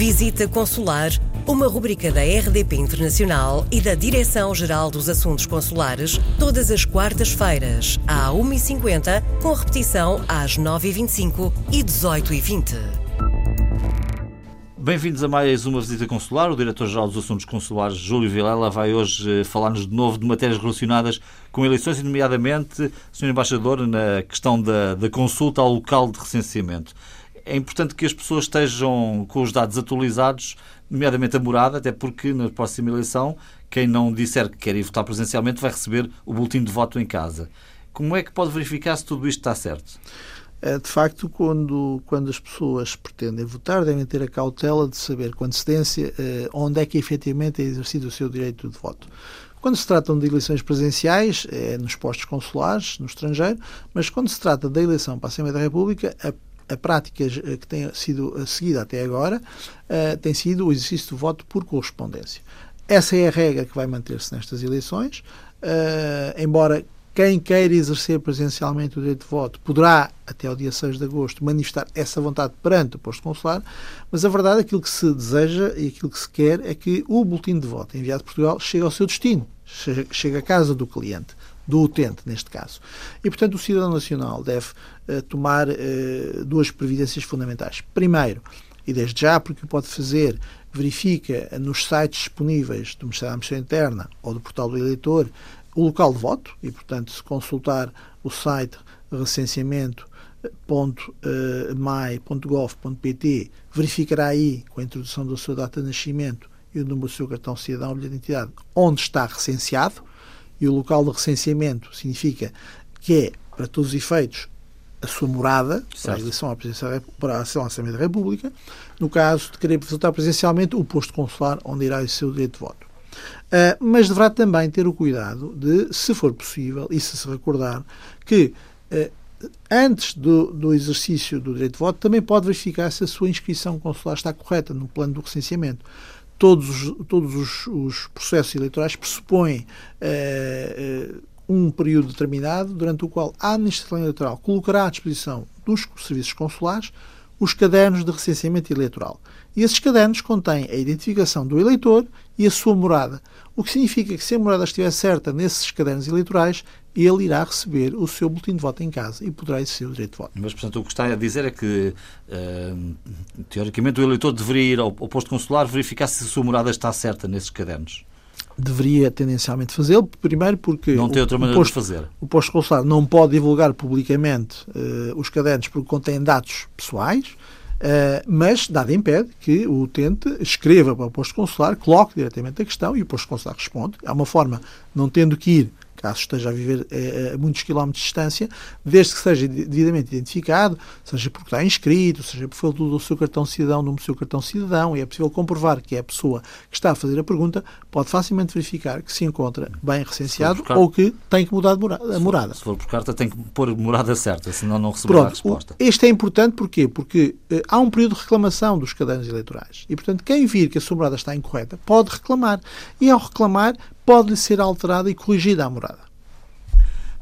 Visita Consular, uma rubrica da RDP Internacional e da Direção-Geral dos Assuntos Consulares, todas as quartas-feiras, à 1h50, com repetição às 9h25 e 18h20. Bem-vindos a mais uma visita consular. O Diretor-Geral dos Assuntos Consulares, Júlio Vilela, vai hoje eh, falar-nos de novo de matérias relacionadas com eleições nomeadamente, Sr. Embaixador, na questão da, da consulta ao local de recenseamento é importante que as pessoas estejam com os dados atualizados, nomeadamente a morada, até porque na próxima eleição, quem não disser que quer ir votar presencialmente vai receber o boletim de voto em casa. Como é que pode verificar se tudo isto está certo? É, de facto, quando, quando as pessoas pretendem votar, devem ter a cautela de saber com antecedência eh, onde é que efetivamente é exercido o seu direito de voto. Quando se tratam de eleições presenciais, é nos postos consulares, no estrangeiro, mas quando se trata da eleição para a Assembleia da República, a a prática eh, que tem sido eh, seguida até agora uh, tem sido o exercício do voto por correspondência. Essa é a regra que vai manter-se nestas eleições, embora quem queira exercer presencialmente o direito de voto poderá, até ao dia 6 de agosto, manifestar essa vontade perante o posto consular, mas a verdade, aquilo que se deseja e aquilo que se quer é que o boletim de voto enviado de Portugal chegue ao seu destino, chegue à casa do cliente do utente, neste caso. E, portanto, o cidadão nacional deve uh, tomar uh, duas previdências fundamentais. Primeiro, e desde já, porque o pode fazer, verifica nos sites disponíveis do Ministério da Administração Interna ou do Portal do Eleitor o local de voto e, portanto, se consultar o site recenseamento.mai.gov.pt, verificará aí, com a introdução da sua data de nascimento e o número do seu cartão cidadão ou de identidade, onde está recenseado e o local de recenseamento significa que é, para todos os efeitos, a sua morada certo. para a eleição à, para a Assembleia da República. No caso de querer votar presencialmente, o posto consular onde irá o seu direito de voto. Uh, mas deverá também ter o cuidado de, se for possível, e se se recordar, que uh, antes do, do, exercício do direito de voto, também pode verificar se a sua inscrição consular está correta no plano do recenseamento todos, os, todos os, os processos eleitorais pressupõem uh, um período determinado durante o qual a administração eleitoral colocará à disposição dos serviços consulares os cadernos de recenseamento eleitoral. E esses cadernos contêm a identificação do eleitor e a sua morada, o que significa que se a morada estiver certa nesses cadernos eleitorais, ele irá receber o seu boletim de voto em casa e poderá exercer o direito de voto. Mas, portanto, o que está a dizer é que, uh, teoricamente, o eleitor deveria ir ao, ao posto consular verificar se a sua morada está certa nesses cadernos deveria tendencialmente fazê-lo, primeiro porque não tem outra maneira posto, de fazer. O posto consular não pode divulgar publicamente uh, os cadernos porque contêm dados pessoais, mas nada impede que o utente escreva para o posto consular, coloque diretamente a questão e o posto consular responde. Há uma forma, não tendo que ir caso esteja a viver a, a muitos quilómetros de distância, desde que seja devidamente identificado, seja porque está inscrito, seja por falta do seu cartão cidadão, no seu cartão cidadão, e é possível comprovar que é a pessoa que está a fazer a pergunta, pode facilmente verificar que se encontra bem recenseado ou que tem que mudar a morada. Se for por carta, tem que pôr morada certa, senão não receberá a resposta. Este é importante porquê? porque uh, há um período de reclamação dos cadernos eleitorais. E, portanto, quem vir que a sua morada está incorreta pode reclamar. E, ao reclamar, pode ser alterada e corrigida a morada.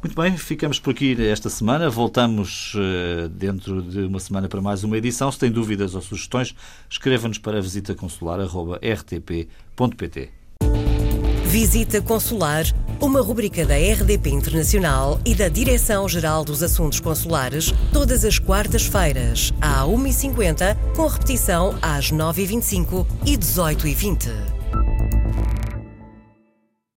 Muito bem, ficamos por aqui esta semana. Voltamos uh, dentro de uma semana para mais uma edição. Se tem dúvidas ou sugestões, escreva-nos para visitaconsular.rtp.pt. Visita Consular, uma rubrica da RDP Internacional e da Direção-Geral dos Assuntos Consulares, todas as quartas-feiras, à 1h50, com repetição às 9h25 e 18h20.